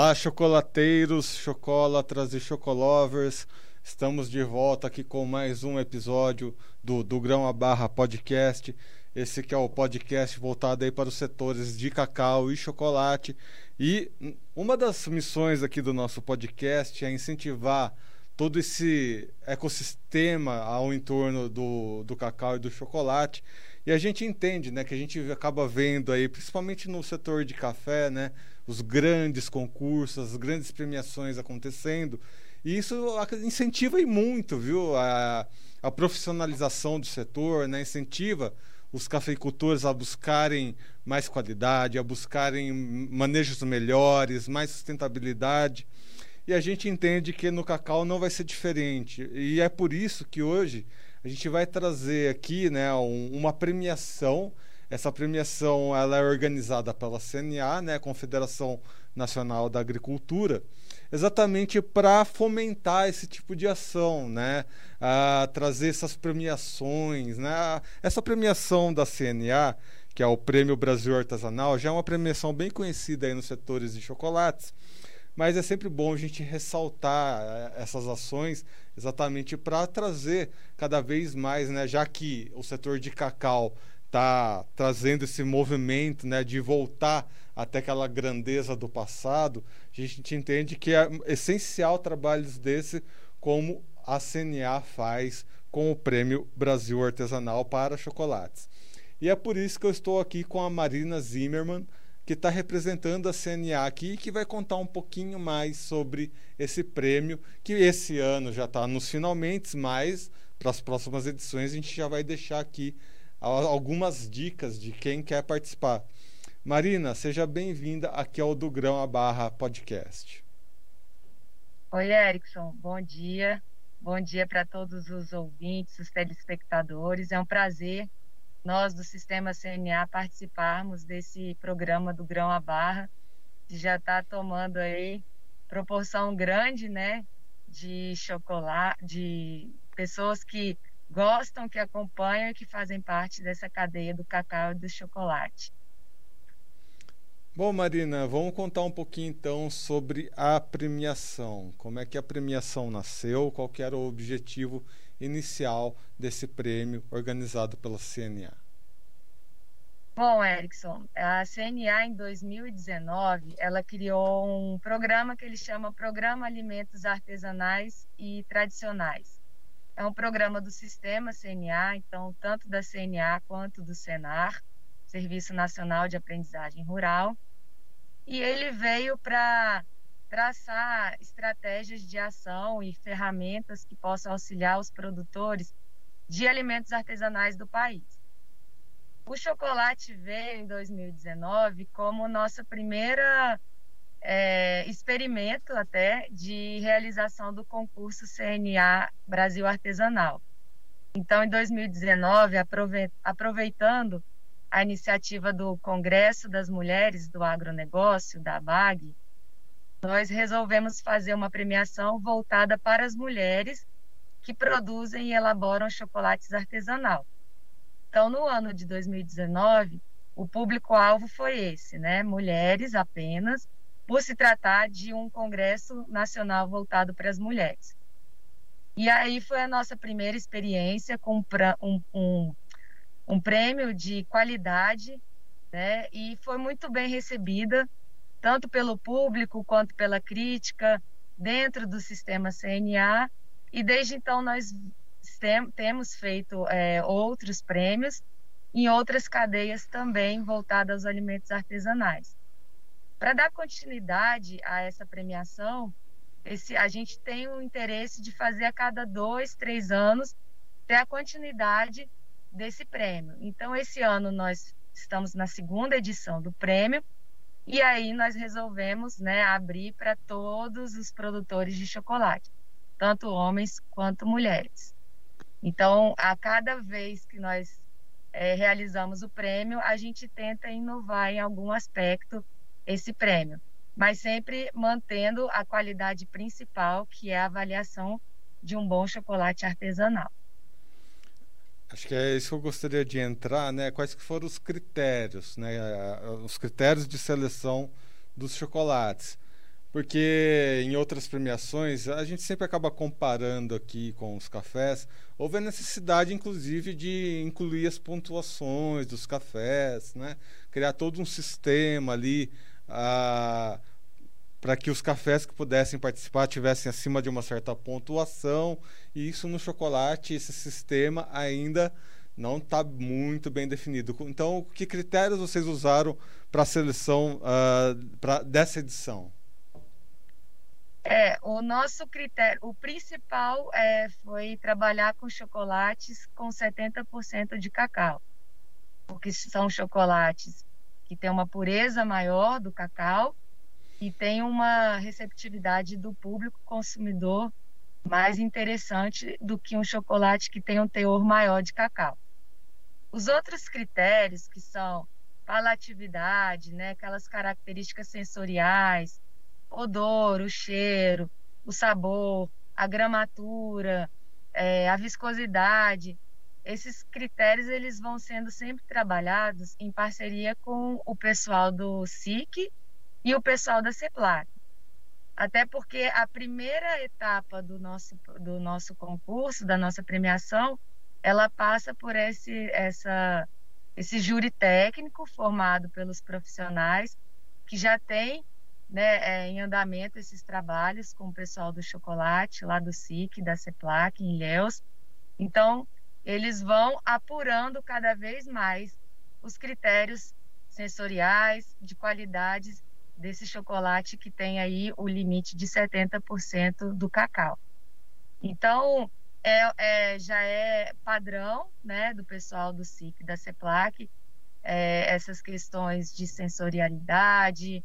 Olá, chocolateiros, chocolatras e chocolovers. Estamos de volta aqui com mais um episódio do, do Grão a Barra Podcast. Esse que é o podcast voltado aí para os setores de cacau e chocolate. E uma das missões aqui do nosso podcast é incentivar todo esse ecossistema ao entorno do, do cacau e do chocolate. E a gente entende, né, que a gente acaba vendo aí, principalmente no setor de café, né, os grandes concursos, as grandes premiações acontecendo. E isso incentiva muito, viu, a, a profissionalização do setor, né, incentiva os cafeicultores a buscarem mais qualidade, a buscarem manejos melhores, mais sustentabilidade. E a gente entende que no cacau não vai ser diferente. E é por isso que hoje a gente vai trazer aqui né, um, uma premiação. Essa premiação ela é organizada pela CNA, né, Confederação Nacional da Agricultura, exatamente para fomentar esse tipo de ação, né, a trazer essas premiações, né, essa premiação da CNA que é o Prêmio Brasil Artesanal, já é uma premiação bem conhecida aí nos setores de chocolates mas é sempre bom a gente ressaltar eh, essas ações exatamente para trazer cada vez mais, né, já que o setor de cacau está trazendo esse movimento né, de voltar até aquela grandeza do passado, a gente entende que é essencial trabalhos desse como a CNA faz com o Prêmio Brasil Artesanal para Chocolates. E é por isso que eu estou aqui com a Marina Zimmermann, que está representando a CNA aqui e que vai contar um pouquinho mais sobre esse prêmio, que esse ano já está nos finalmente, mas para as próximas edições a gente já vai deixar aqui algumas dicas de quem quer participar. Marina, seja bem-vinda aqui ao Do Grão a Barra Podcast. Oi, Erickson, bom dia. Bom dia para todos os ouvintes, os telespectadores. É um prazer nós do Sistema CNA participarmos desse programa do Grão à Barra, que já está tomando aí proporção grande, né, de chocolate, de pessoas que gostam, que acompanham e que fazem parte dessa cadeia do cacau e do chocolate. Bom, Marina, vamos contar um pouquinho então sobre a premiação. Como é que a premiação nasceu? Qual era o objetivo inicial desse prêmio organizado pela CNA? Bom, Erickson, a CNA em 2019 ela criou um programa que ele chama Programa Alimentos Artesanais e Tradicionais. É um programa do sistema CNA, então tanto da CNA quanto do Senar, Serviço Nacional de Aprendizagem Rural, e ele veio para traçar estratégias de ação e ferramentas que possam auxiliar os produtores de alimentos artesanais do país. O chocolate veio em 2019 como nossa primeira é, experimento até de realização do concurso CNA Brasil Artesanal. Então, em 2019, aproveitando a iniciativa do Congresso das Mulheres do Agronegócio, da BAG, nós resolvemos fazer uma premiação voltada para as mulheres que produzem e elaboram chocolates artesanal. Então, no ano de 2019, o público-alvo foi esse, né? Mulheres apenas, por se tratar de um congresso nacional voltado para as mulheres. E aí foi a nossa primeira experiência com um, um, um prêmio de qualidade, né? E foi muito bem recebida tanto pelo público quanto pela crítica dentro do sistema CNA. E desde então nós tem, temos feito é, outros prêmios em outras cadeias também voltadas aos alimentos artesanais. Para dar continuidade a essa premiação, esse, a gente tem o interesse de fazer a cada dois, três anos ter a continuidade desse prêmio. Então, esse ano nós estamos na segunda edição do prêmio e aí nós resolvemos né, abrir para todos os produtores de chocolate, tanto homens quanto mulheres. Então, a cada vez que nós é, realizamos o prêmio, a gente tenta inovar em algum aspecto esse prêmio, mas sempre mantendo a qualidade principal, que é a avaliação de um bom chocolate artesanal. Acho que é isso que eu gostaria de entrar, né? Quais que foram os critérios, né? Os critérios de seleção dos chocolates. porque em outras premiações a gente sempre acaba comparando aqui com os cafés. Houve a necessidade, inclusive, de incluir as pontuações dos cafés, né? criar todo um sistema ali para que os cafés que pudessem participar tivessem acima de uma certa pontuação. E isso no chocolate, esse sistema ainda não está muito bem definido. Então, que critérios vocês usaram para a seleção uh, pra, dessa edição? É, o nosso critério, o principal é, foi trabalhar com chocolates com 70% de cacau, porque são chocolates que têm uma pureza maior do cacau e tem uma receptividade do público consumidor mais interessante do que um chocolate que tem um teor maior de cacau. Os outros critérios, que são palatividade, né, aquelas características sensoriais, odor, o cheiro, o sabor, a gramatura, é, a viscosidade. Esses critérios eles vão sendo sempre trabalhados em parceria com o pessoal do SIC e o pessoal da CEPLAC. Até porque a primeira etapa do nosso, do nosso concurso, da nossa premiação, ela passa por esse, essa, esse júri técnico formado pelos profissionais que já tem né, é, em andamento esses trabalhos com o pessoal do chocolate, lá do SIC, da CEPLAC, em Ilhéus. Então, eles vão apurando cada vez mais os critérios sensoriais, de qualidades desse chocolate que tem aí o limite de 70% do cacau. Então, é, é, já é padrão né, do pessoal do SIC, da CEPLAC, é, essas questões de sensorialidade,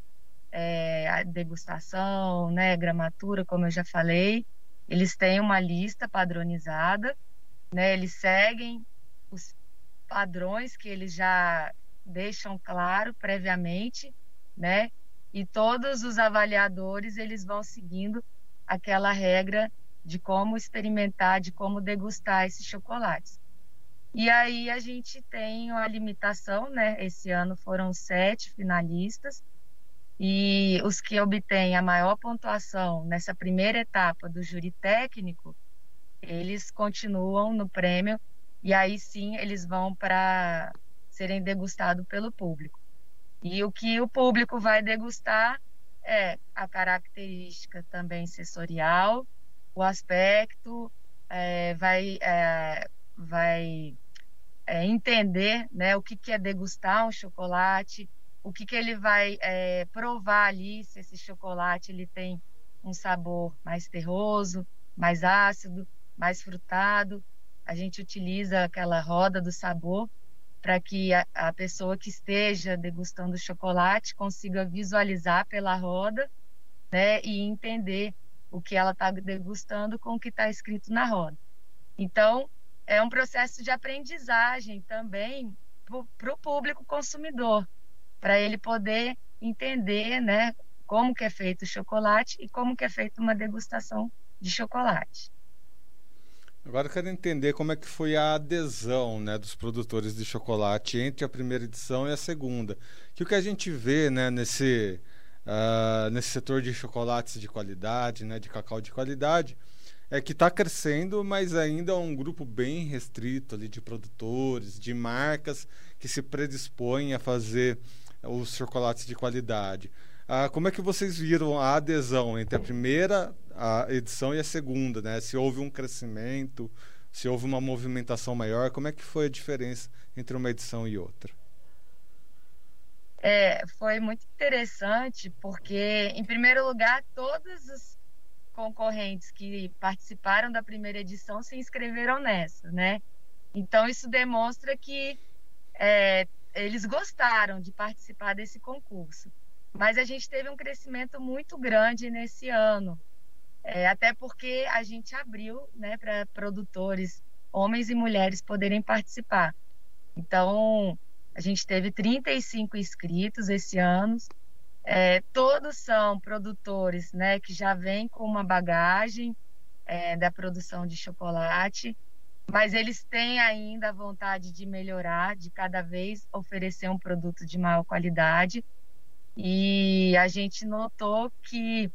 é, degustação, né, gramatura, como eu já falei, eles têm uma lista padronizada, né, eles seguem os padrões que eles já deixam claro previamente, né, e todos os avaliadores eles vão seguindo aquela regra de como experimentar, de como degustar esses chocolates. E aí a gente tem uma limitação, né? Esse ano foram sete finalistas, e os que obtêm a maior pontuação nessa primeira etapa do júri técnico, eles continuam no prêmio e aí sim eles vão para serem degustados pelo público. E o que o público vai degustar é a característica também sensorial, o aspecto, é, vai, é, vai é, entender né, o que, que é degustar um chocolate, o que, que ele vai é, provar ali, se esse chocolate ele tem um sabor mais terroso, mais ácido, mais frutado. A gente utiliza aquela roda do sabor para que a, a, pessoa que esteja degustando o chocolate consiga visualizar pela roda né, e entender o que ela está degustando com o que está escrito na roda. Então, é um processo de aprendizagem também para o público consumidor para ele poder entender, né, como que é feito o chocolate e como que é feita uma degustação de chocolate. Agora eu quero entender como é que foi a adesão né, dos produtores de chocolate entre a primeira edição e a segunda. Que o que a gente vê né, nesse, uh, nesse setor de chocolates de qualidade, né, de cacau de qualidade, é que está crescendo, mas ainda é um grupo bem restrito ali de produtores, de marcas que se predispõem a fazer os chocolates de qualidade. Ah, como é que vocês viram a adesão entre a primeira a edição e a segunda, né? Se houve um crescimento, se houve uma movimentação maior, como é que foi a diferença entre uma edição e outra? É, foi muito interessante porque, em primeiro lugar, todos os concorrentes que participaram da primeira edição se inscreveram nessa, né? Então isso demonstra que é, eles gostaram de participar desse concurso. Mas a gente teve um crescimento muito grande nesse ano, é, até porque a gente abriu né, para produtores, homens e mulheres, poderem participar. Então, a gente teve 35 inscritos esse ano. É, todos são produtores né, que já vêm com uma bagagem é, da produção de chocolate mas eles têm ainda a vontade de melhorar, de cada vez oferecer um produto de maior qualidade. E a gente notou que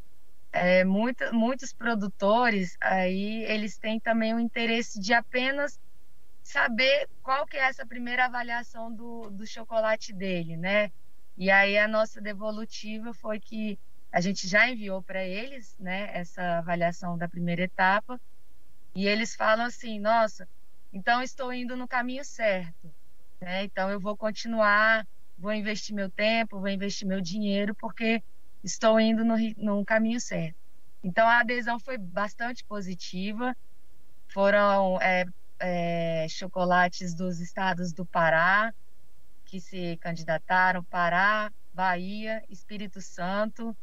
é, muitos produtores aí eles têm também o interesse de apenas saber qual que é essa primeira avaliação do, do chocolate dele, né? E aí a nossa devolutiva foi que a gente já enviou para eles, né, essa avaliação da primeira etapa, e eles falam assim, nossa, então estou indo no caminho certo, né? Então eu vou continuar, vou investir meu tempo, vou investir meu dinheiro, porque estou indo no, no caminho certo. Então a adesão foi bastante positiva. Foram é, é, chocolates dos estados do Pará que se candidataram: Pará, Bahia, Espírito Santo,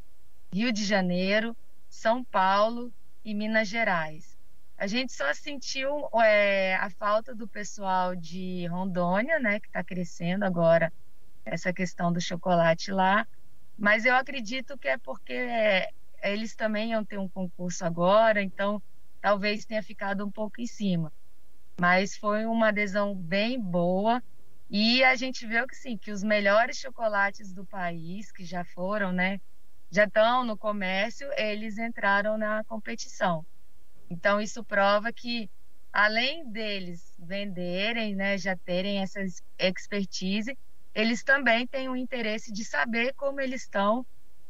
Rio de Janeiro, São Paulo e Minas Gerais. A gente só sentiu é, a falta do pessoal de Rondônia, né, que está crescendo agora essa questão do chocolate lá, mas eu acredito que é porque é, eles também iam ter um concurso agora, então talvez tenha ficado um pouco em cima. Mas foi uma adesão bem boa e a gente viu que sim, que os melhores chocolates do país, que já foram, né, já estão no comércio, eles entraram na competição. Então isso prova que além deles venderem, né, já terem essa expertise, eles também têm o interesse de saber como eles estão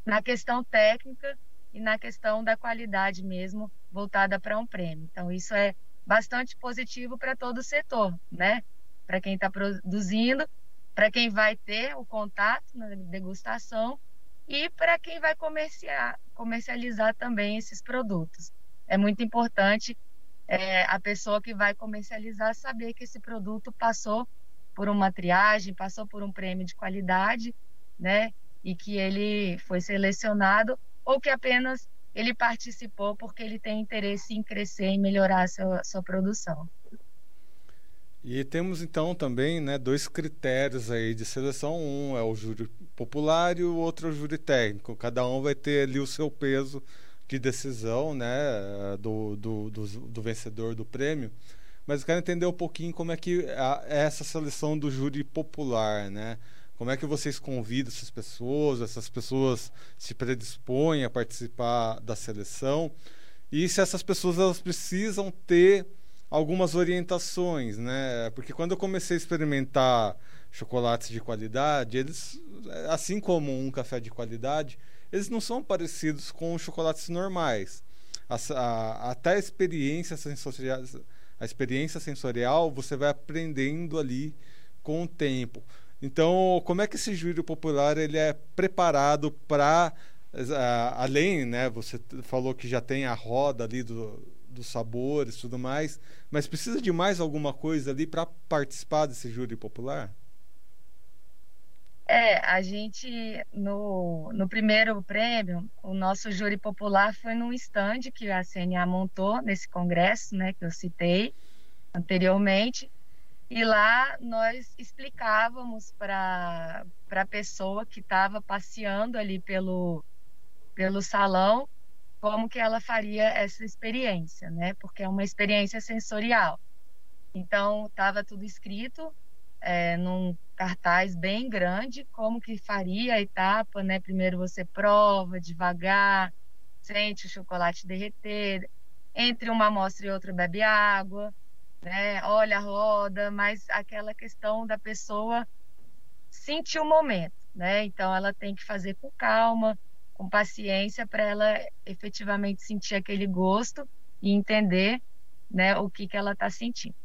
na questão técnica e na questão da qualidade mesmo voltada para um prêmio. Então, isso é bastante positivo para todo o setor, né? Para quem está produzindo, para quem vai ter o contato na degustação e para quem vai comerciar, comercializar também esses produtos. É muito importante é, a pessoa que vai comercializar saber que esse produto passou por uma triagem, passou por um prêmio de qualidade, né? E que ele foi selecionado ou que apenas ele participou porque ele tem interesse em crescer e melhorar a sua, sua produção. E temos então também né, dois critérios aí de seleção. Um é o júri popular e o outro é o júri técnico. Cada um vai ter ali o seu peso de decisão né, do, do, do, do vencedor do prêmio mas eu quero entender um pouquinho como é que é essa seleção do júri popular, né? Como é que vocês convidam essas pessoas, essas pessoas se predispõem a participar da seleção e se essas pessoas elas precisam ter algumas orientações, né? Porque quando eu comecei a experimentar chocolates de qualidade, eles, assim como um café de qualidade, eles não são parecidos com chocolates normais. A, a, até a experiência sensorial a experiência sensorial você vai aprendendo ali com o tempo. Então, como é que esse júri popular ele é preparado para além, né? Você falou que já tem a roda ali do, dos sabores, tudo mais, mas precisa de mais alguma coisa ali para participar desse júri popular? É, a gente no, no primeiro prêmio, o nosso júri popular foi num stand que a CNA montou nesse congresso, né, que eu citei anteriormente, e lá nós explicávamos para a pessoa que estava passeando ali pelo, pelo salão como que ela faria essa experiência, né? Porque é uma experiência sensorial. Então, estava tudo escrito é, num cartaz bem grande, como que faria a etapa, né? Primeiro você prova devagar, sente o chocolate derreter, entre uma amostra e outra bebe água, né? Olha a roda, mas aquela questão da pessoa sentir o momento, né? Então ela tem que fazer com calma, com paciência para ela efetivamente sentir aquele gosto e entender, né, o que que ela está sentindo.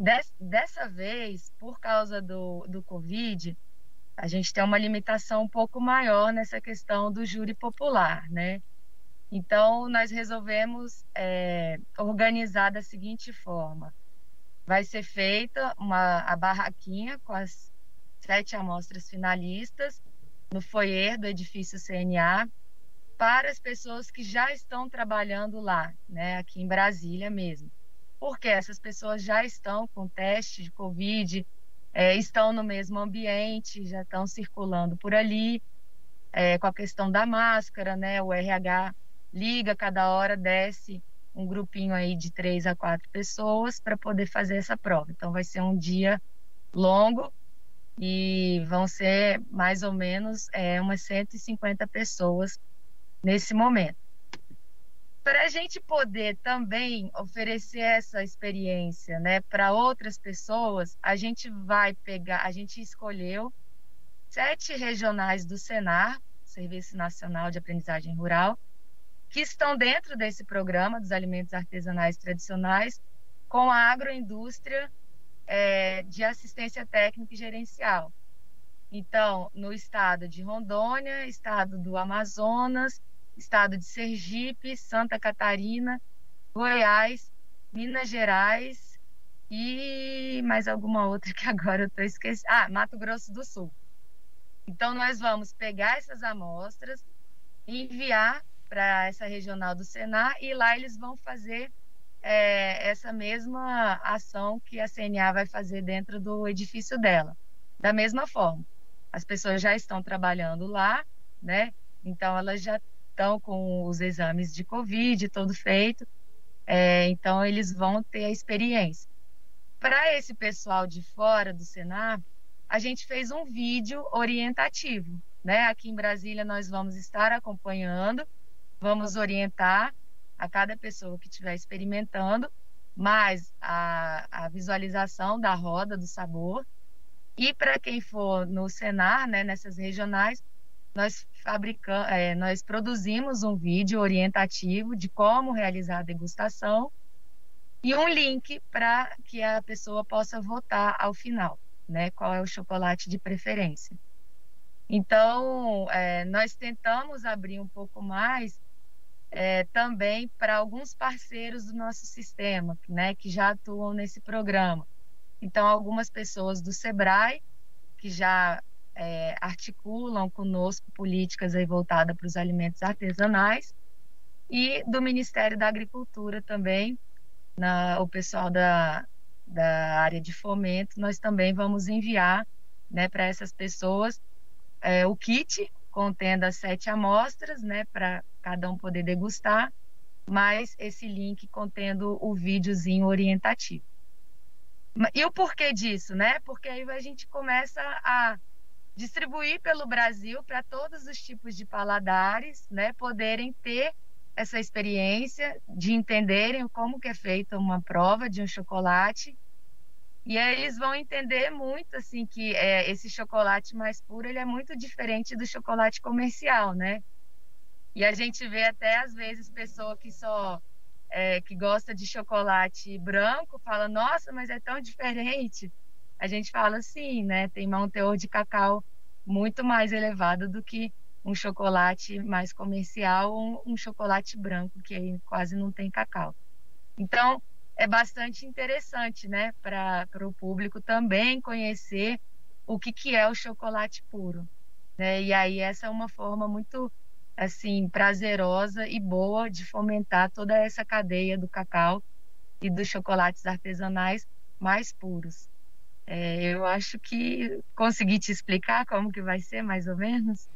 Des, dessa vez, por causa do, do Covid, a gente tem uma limitação um pouco maior nessa questão do júri popular, né? Então, nós resolvemos é, organizar da seguinte forma: vai ser feita uma, a barraquinha com as sete amostras finalistas no foyer do edifício CNA para as pessoas que já estão trabalhando lá, né, aqui em Brasília mesmo porque essas pessoas já estão com teste de Covid, é, estão no mesmo ambiente, já estão circulando por ali, é, com a questão da máscara, né? O RH liga cada hora, desce um grupinho aí de três a quatro pessoas para poder fazer essa prova. Então vai ser um dia longo e vão ser mais ou menos é, umas 150 pessoas nesse momento. Para a gente poder também oferecer essa experiência né, para outras pessoas, a gente vai pegar, a gente escolheu sete regionais do Senar, Serviço Nacional de Aprendizagem Rural, que estão dentro desse programa dos alimentos artesanais tradicionais, com a agroindústria é, de assistência técnica e gerencial. Então, no estado de Rondônia, estado do Amazonas, estado de Sergipe, Santa Catarina, Goiás, Minas Gerais e mais alguma outra que agora eu estou esquecendo. Ah, Mato Grosso do Sul. Então, nós vamos pegar essas amostras, enviar para essa regional do Senar e lá eles vão fazer é, essa mesma ação que a CNA vai fazer dentro do edifício dela. Da mesma forma, as pessoas já estão trabalhando lá, né? Então elas já estão com os exames de Covid todo feito, é, então eles vão ter a experiência. Para esse pessoal de fora do Senar, a gente fez um vídeo orientativo, né? Aqui em Brasília nós vamos estar acompanhando, vamos orientar a cada pessoa que estiver experimentando, mais a, a visualização da roda do sabor. E para quem for no Senar, né, nessas regionais, nós fabricamos, é, nós produzimos um vídeo orientativo de como realizar a degustação e um link para que a pessoa possa votar ao final, né? Qual é o chocolate de preferência. Então, é, nós tentamos abrir um pouco mais é, também para alguns parceiros do nosso sistema, né, que já atuam nesse programa. Então, algumas pessoas do SEBRAE, que já é, articulam conosco políticas voltadas para os alimentos artesanais, e do Ministério da Agricultura também, na, o pessoal da, da área de fomento, nós também vamos enviar né, para essas pessoas é, o kit contendo as sete amostras, né, para cada um poder degustar, mais esse link contendo o videozinho orientativo. E o porquê disso, né? Porque aí a gente começa a distribuir pelo Brasil para todos os tipos de paladares, né, poderem ter essa experiência de entenderem como que é feita uma prova de um chocolate e aí eles vão entender muito assim que é, esse chocolate mais puro ele é muito diferente do chocolate comercial, né? E a gente vê até às vezes pessoa que só é, que gosta de chocolate branco fala, nossa, mas é tão diferente. A gente fala assim, né? Tem um teor de cacau muito mais elevado do que um chocolate mais comercial ou um, chocolate branco que aí quase não tem cacau. Então, é bastante interessante, né, para o público também conhecer o que, que é o chocolate puro. Né? E aí essa é uma forma muito assim prazerosa e boa de fomentar toda essa cadeia do cacau e dos chocolates artesanais mais puros. É, eu acho que consegui te explicar como que vai ser, mais ou menos.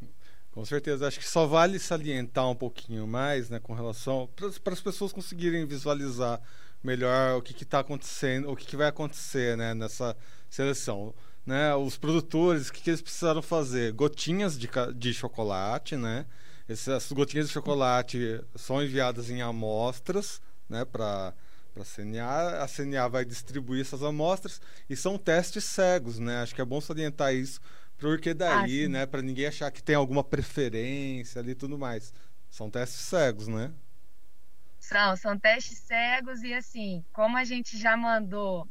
Com certeza, acho que só vale salientar um pouquinho mais, né, com relação para as pessoas conseguirem visualizar melhor o que está acontecendo, o que, que, vai acontecer né, nessa seleção. Né, os produtores, o que, que eles precisaram fazer? Gotinhas de, de chocolate, né? Essas gotinhas de chocolate são enviadas em amostras né, para a CNA. A CNA vai distribuir essas amostras e são testes cegos, né? Acho que é bom salientar isso, porque daí, ah, né, para ninguém achar que tem alguma preferência ali e tudo mais. São testes cegos, né? São, são testes cegos e assim, como a gente já mandou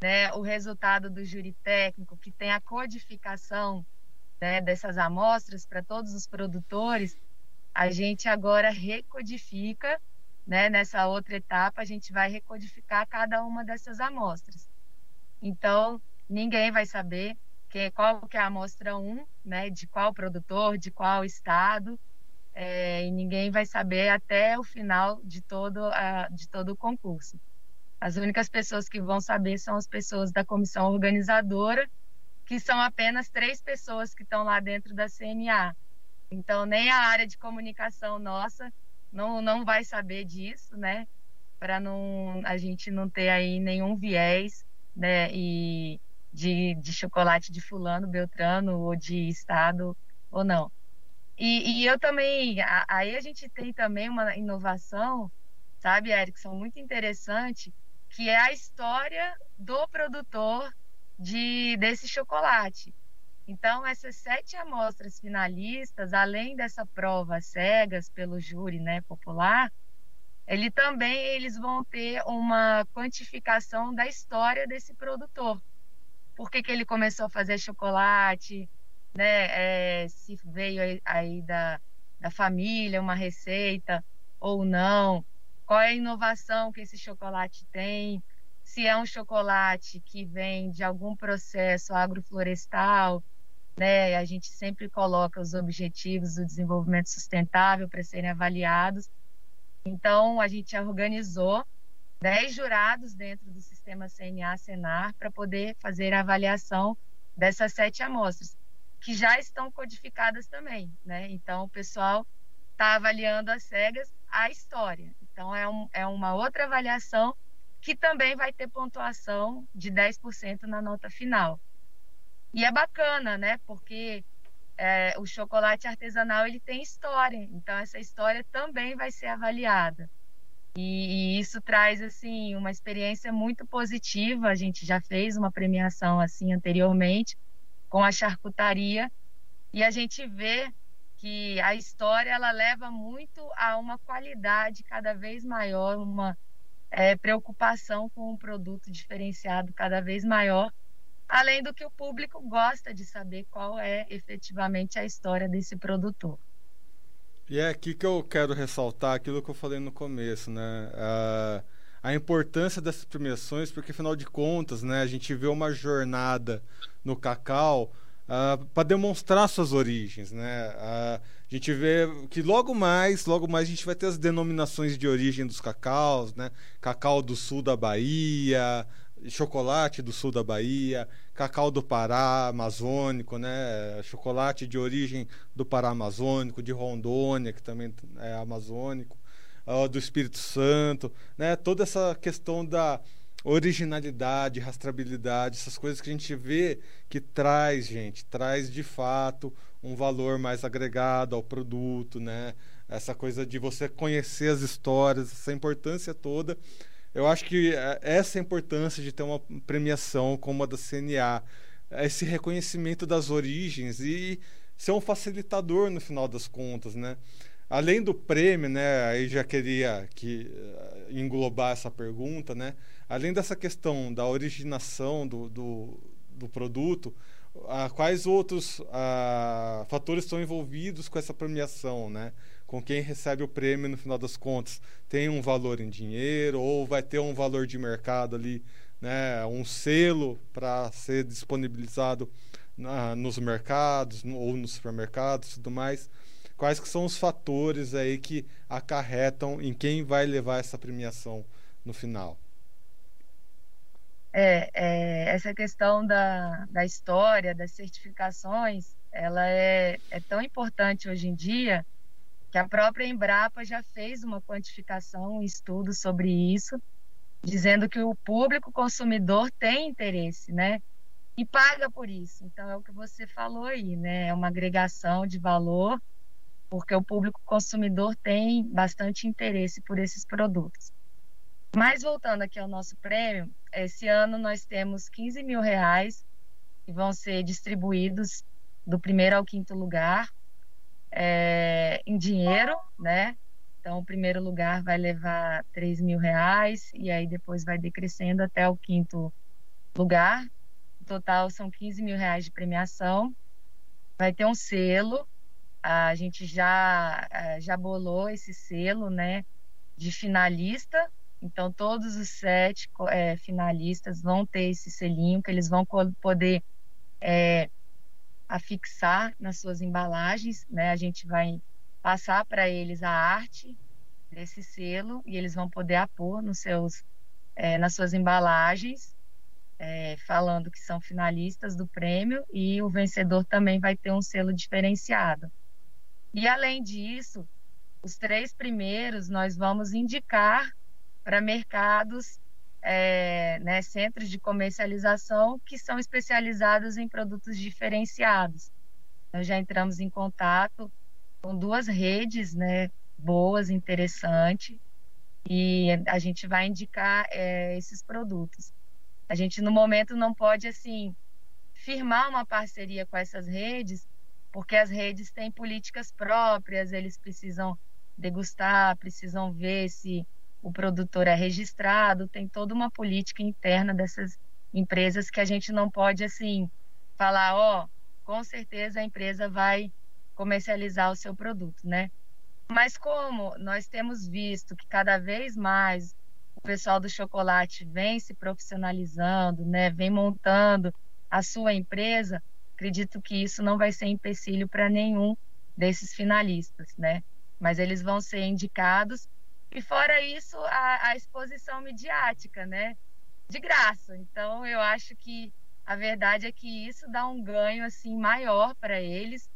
né, o resultado do júri técnico, que tem a codificação né, dessas amostras para todos os produtores, a gente agora recodifica, né, nessa outra etapa, a gente vai recodificar cada uma dessas amostras. Então, ninguém vai saber que, qual que é a amostra 1, né, de qual produtor, de qual estado, é, e ninguém vai saber até o final de todo, a, de todo o concurso. As únicas pessoas que vão saber são as pessoas da comissão organizadora, que são apenas três pessoas que estão lá dentro da CNA. Então, nem a área de comunicação nossa não, não vai saber disso, né? Para não a gente não ter aí nenhum viés, né? E, de, de chocolate de fulano, beltrano, ou de estado, ou não. E, e eu também, a, aí a gente tem também uma inovação, sabe, Erickson, muito interessante, que é a história do produtor de, desse chocolate. Então, essas sete amostras finalistas, além dessa prova cegas pelo júri né, popular, ele também eles vão ter uma quantificação da história desse produtor. Por que, que ele começou a fazer chocolate, né? É, se veio aí da, da família uma receita ou não, qual é a inovação que esse chocolate tem, se é um chocolate que vem de algum processo agroflorestal, né? A gente sempre coloca os objetivos do desenvolvimento sustentável para serem avaliados. Então, a gente organizou 10 jurados dentro do sistema CNA-SENAR para poder fazer a avaliação dessas sete amostras, que já estão codificadas também, né? Então, o pessoal está avaliando as cegas a história. Então, é, um, é uma outra avaliação que também vai ter pontuação de 10% na nota final. E é bacana, né? Porque é, o chocolate artesanal ele tem história, então essa história também vai ser avaliada. E, e, isso traz assim uma experiência muito positiva. A gente já fez uma premiação assim anteriormente com a charcutaria e a gente vê que a história ela leva muito a uma qualidade cada vez maior, uma é, preocupação com um produto diferenciado cada vez maior, além do que o público gosta de saber qual é efetivamente a história desse produtor. E é aqui que eu quero ressaltar aquilo que eu falei no começo, né? A, a importância dessas premiações, porque afinal de contas, né, a gente vê uma jornada no cacau ah, para demonstrar suas origens, né? A gente vê que logo mais, logo mais a gente vai ter as denominações de origem dos cacaus, né? Cacau do sul da Bahia, chocolate do sul da Bahia, cacau do Pará amazônico, né? Chocolate de origem do Pará amazônico, de Rondônia, que também é amazônico, do Espírito Santo, né? Toda essa questão da originalidade, rastreabilidade, essas coisas que a gente vê que traz, gente, traz de fato um valor mais agregado ao produto, né? Essa coisa de você conhecer as histórias, essa importância toda. Eu acho que é, essa é a importância de ter uma premiação como a da CNA, esse reconhecimento das origens e ser um facilitador no final das contas, né? Além do prêmio, né? Aí já queria que eh, englobar essa pergunta, né? Além dessa questão da originação do, do, do produto, ah, quais outros ah, fatores estão envolvidos com essa premiação, né? Com quem recebe o prêmio no final das contas, tem um valor em dinheiro ou vai ter um valor de mercado ali, né? Um selo para ser disponibilizado na, nos mercados no, ou nos supermercados, tudo mais. Quais que são os fatores aí que acarretam em quem vai levar essa premiação no final? É, é, essa questão da, da história, das certificações, ela é, é tão importante hoje em dia que a própria Embrapa já fez uma quantificação, um estudo sobre isso, dizendo que o público consumidor tem interesse, né? E paga por isso. Então é o que você falou aí, né? É uma agregação de valor, porque o público consumidor tem bastante interesse por esses produtos. Mas voltando aqui ao nosso prêmio, esse ano nós temos 15 mil reais que vão ser distribuídos do primeiro ao quinto lugar é, em dinheiro, né? Então, o primeiro lugar vai levar 3 mil reais e aí depois vai decrescendo até o quinto lugar. No total, são 15 mil reais de premiação. Vai ter um selo. A gente já, é, já bolou esse selo, né? De finalista então, todos os sete é, finalistas vão ter esse selinho que eles vão poder é, afixar nas suas embalagens. Né? A gente vai passar para eles a arte desse selo e eles vão poder apor nos seus, é, nas suas embalagens, é, falando que são finalistas do prêmio e o vencedor também vai ter um selo diferenciado. E além disso, os três primeiros nós vamos indicar para mercados é, né, centros de comercialização que são especializados em produtos diferenciados. Nós já entramos em contato com duas redes, né, boas, interessantes, e a gente vai indicar é, esses produtos. A gente no momento não pode assim firmar uma parceria com essas redes, porque as redes têm políticas próprias, eles precisam degustar, precisam ver se o produtor é registrado, tem toda uma política interna dessas empresas que a gente não pode assim falar, ó, oh, com certeza a empresa vai comercializar o seu produto, né? Mas como nós temos visto que cada vez mais o pessoal do chocolate vem se profissionalizando, né, vem montando a sua empresa, acredito que isso não vai ser empecilho para nenhum desses finalistas, né? Mas eles vão ser indicados e fora isso a, a exposição midiática, né? De graça. Então eu acho que a verdade é que isso dá um ganho assim maior para eles,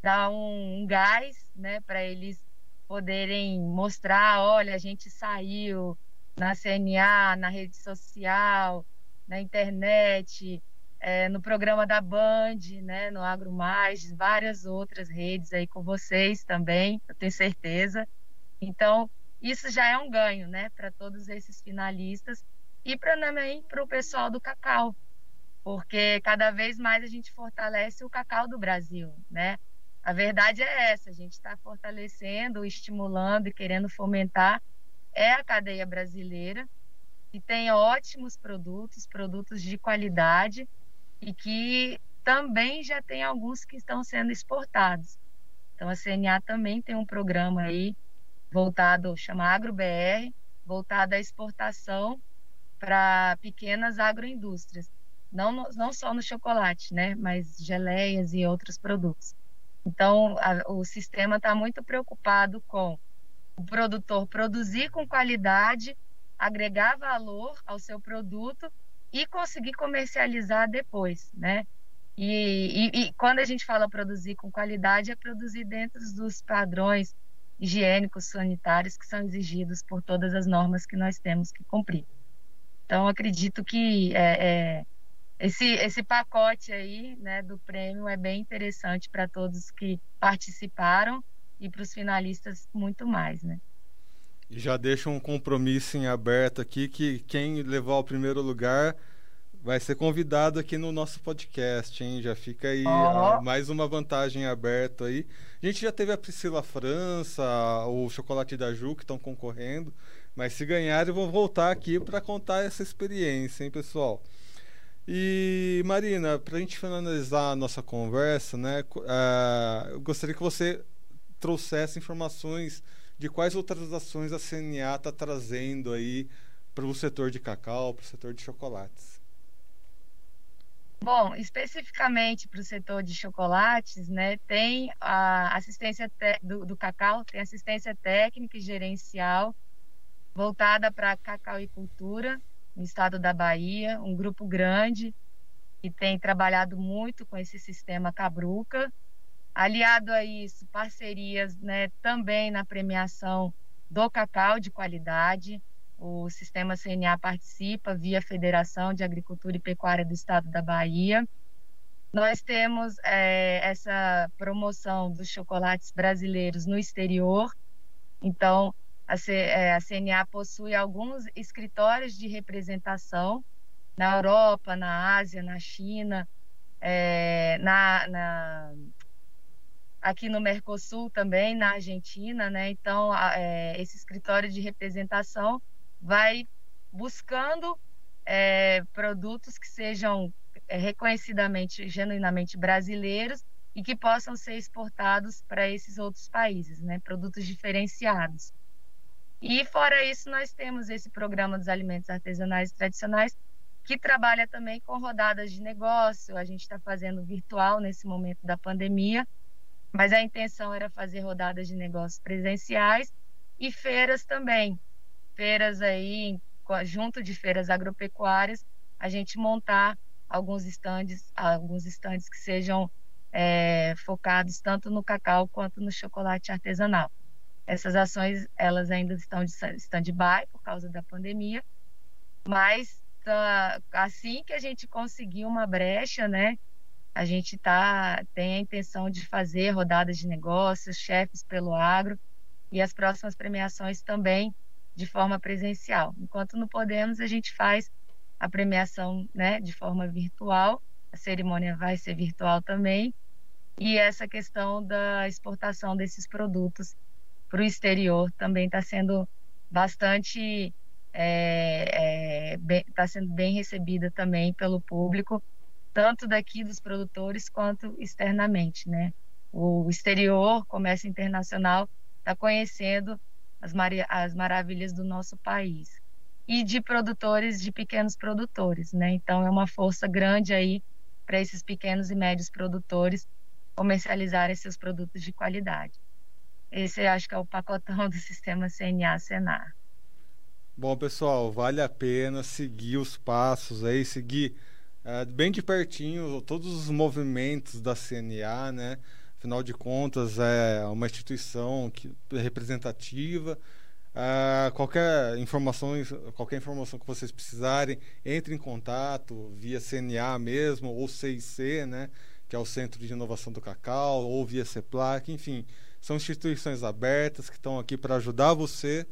dá um, um gás, né, para eles poderem mostrar, olha, a gente saiu na CNA, na rede social, na internet, é, no programa da Band, né, no Agro Mais, várias outras redes aí com vocês também, eu tenho certeza. Então, isso já é um ganho, né, para todos esses finalistas e para também para o pessoal do cacau, porque cada vez mais a gente fortalece o cacau do Brasil, né? A verdade é essa, a gente está fortalecendo, estimulando e querendo fomentar é a cadeia brasileira, que tem ótimos produtos, produtos de qualidade e que também já tem alguns que estão sendo exportados. Então a CNA também tem um programa aí voltado, chama AgroBR, voltado à exportação para pequenas agroindústrias. Não, não só no chocolate, né, mas geleias e outros produtos. Então, a, o sistema está muito preocupado com o produtor produzir com qualidade, agregar valor ao seu produto e conseguir comercializar depois, né? E, e, e, quando a gente fala produzir com qualidade, é produzir dentro dos padrões higiênicos, sanitários que são exigidos por todas as normas que nós temos que cumprir. Então, acredito que é, é, esse, esse pacote aí né, do prêmio é bem interessante para todos que participaram e para os finalistas muito mais, né? Já deixa um compromisso em aberto aqui que quem levar o primeiro lugar vai ser convidado aqui no nosso podcast, hein? Já fica aí oh. mais uma vantagem aberta aí. A gente já teve a Priscila França, o Chocolate da Ju que estão concorrendo, mas se ganharem vão voltar aqui para contar essa experiência, hein, pessoal? E Marina, para a gente finalizar a nossa conversa, né? Uh, eu gostaria que você trouxesse informações de quais outras ações a CNA está trazendo aí para o setor de cacau, para o setor de chocolates. Bom, especificamente para o setor de chocolates, né, tem a assistência do, do, cacau, tem assistência técnica e gerencial voltada para cacau e cultura no estado da Bahia, um grupo grande que tem trabalhado muito com esse sistema Cabruca Aliado a isso, parcerias né, também na premiação do cacau de qualidade. O Sistema CNA participa via Federação de Agricultura e Pecuária do Estado da Bahia. Nós temos é, essa promoção dos chocolates brasileiros no exterior. Então, a, C, é, a CNA possui alguns escritórios de representação na Europa, na Ásia, na China, é, na, na aqui no Mercosul também, na Argentina, né? Então, é, esse escritório de representação vai buscando é, produtos que sejam é, reconhecidamente, genuinamente brasileiros e que possam ser exportados para esses outros países, né? Produtos diferenciados. E fora isso, nós temos esse programa dos alimentos artesanais tradicionais que trabalha também com rodadas de negócio. A gente está fazendo virtual nesse momento da pandemia mas a intenção era fazer rodadas de negócios presenciais e feiras também. Feiras aí, junto de feiras agropecuárias, a gente montar alguns estandes, alguns estandes que sejam é, focados tanto no cacau quanto no chocolate artesanal. Essas ações, elas ainda estão de stand-by por causa da pandemia, Mas tá, assim que a gente conseguir uma brecha, né? A gente tá, tem a intenção de fazer rodadas de negócios, chefes pelo agro e as próximas premiações também de forma presencial. Enquanto não podemos, a gente faz a premiação né, de forma virtual, a cerimônia vai ser virtual também, e essa questão da exportação desses produtos para o exterior também está sendo bastante está é, é, tá sendo bem recebida também pelo público, tanto daqui dos produtores quanto externamente, né? O exterior, comércio internacional, está conhecendo as, as maravilhas do nosso país e de produtores, de pequenos produtores, né? Então é uma força grande aí para esses pequenos e médios produtores comercializarem seus produtos de qualidade. Esse acho que é o pacotão do sistema CNA-Senar. Bom, pessoal, vale a pena seguir os passos aí, seguir uh, bem de pertinho todos os movimentos da CNA, né? Afinal de contas, é uma instituição que, representativa. Uh, qualquer informação, qualquer informação que vocês precisarem, entre em contato via CNA mesmo ou CIC, né? Que é o Centro de Inovação do Cacau, ou via CEPLAC, enfim, são instituições abertas que estão aqui para ajudar você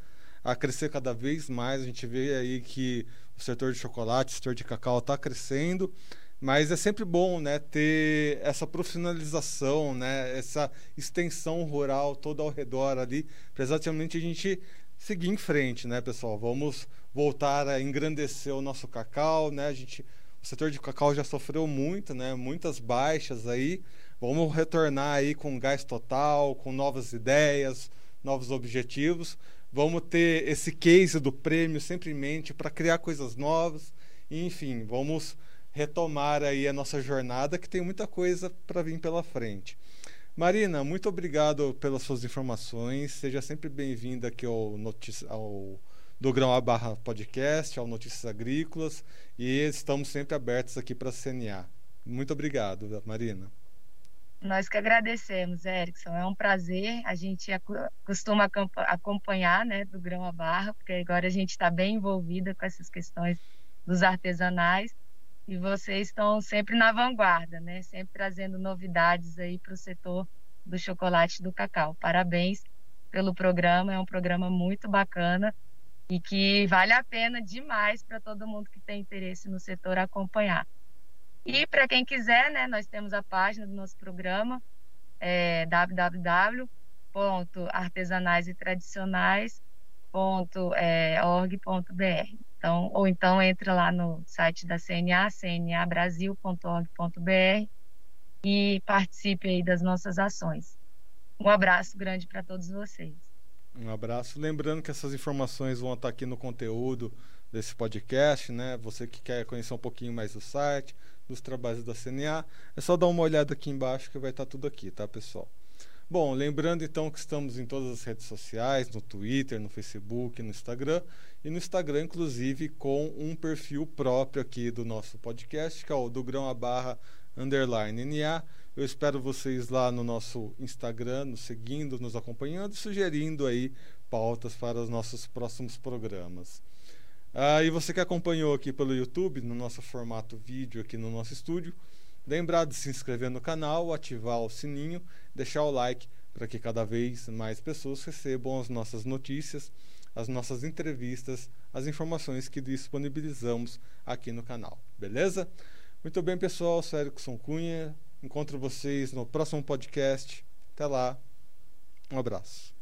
a crescer cada vez mais. A gente vê aí que o setor de chocolate, o setor de cacau está crescendo, mas é sempre bom né, ter essa profissionalização, né, essa extensão rural toda ao redor ali, para exatamente a gente seguir em frente, né, pessoal? Vamos voltar a engrandecer o nosso cacau, né? A gente, o setor de cacau já sofreu muito, né? Muitas baixas aí. Vamos retornar aí com gás total, com novas ideias, novos objetivos, Vamos ter esse case do prêmio sempre em mente para criar coisas novas. E, enfim, vamos retomar aí a nossa jornada que tem muita coisa para vir pela frente. Marina, muito obrigado pelas suas informações. Seja sempre bem-vinda aqui ao, notícia, ao do Grão a Barra Podcast, ao Notícias Agrícolas, e estamos sempre abertos aqui para a CNA. Muito obrigado, Marina. Nós que agradecemos, Erickson. É um prazer. A gente costuma acompanhar né, do grão à barra, porque agora a gente está bem envolvida com essas questões dos artesanais. E vocês estão sempre na vanguarda, né? Sempre trazendo novidades aí para o setor do chocolate e do cacau. Parabéns pelo programa, é um programa muito bacana e que vale a pena demais para todo mundo que tem interesse no setor acompanhar. E para quem quiser, né, nós temos a página do nosso programa, é, www.artesanaisetradicionais.org.br. Então, ou então entra lá no site da CNA, cnabrasil.org.br e participe aí das nossas ações. Um abraço grande para todos vocês. Um abraço. Lembrando que essas informações vão estar aqui no conteúdo desse podcast, né? Você que quer conhecer um pouquinho mais do site, dos trabalhos da CNA, é só dar uma olhada aqui embaixo que vai estar tudo aqui, tá, pessoal? Bom, lembrando então que estamos em todas as redes sociais, no Twitter, no Facebook, no Instagram, e no Instagram, inclusive, com um perfil próprio aqui do nosso podcast, que é o do grão a barra underline NA. Eu espero vocês lá no nosso Instagram, nos seguindo, nos acompanhando, sugerindo aí pautas para os nossos próximos programas. Ah, e você que acompanhou aqui pelo YouTube, no nosso formato vídeo aqui no nosso estúdio, lembrar de se inscrever no canal, ativar o sininho, deixar o like para que cada vez mais pessoas recebam as nossas notícias, as nossas entrevistas, as informações que disponibilizamos aqui no canal. Beleza? Muito bem, pessoal. Sou Erickson Cunha. Encontro vocês no próximo podcast. Até lá. Um abraço.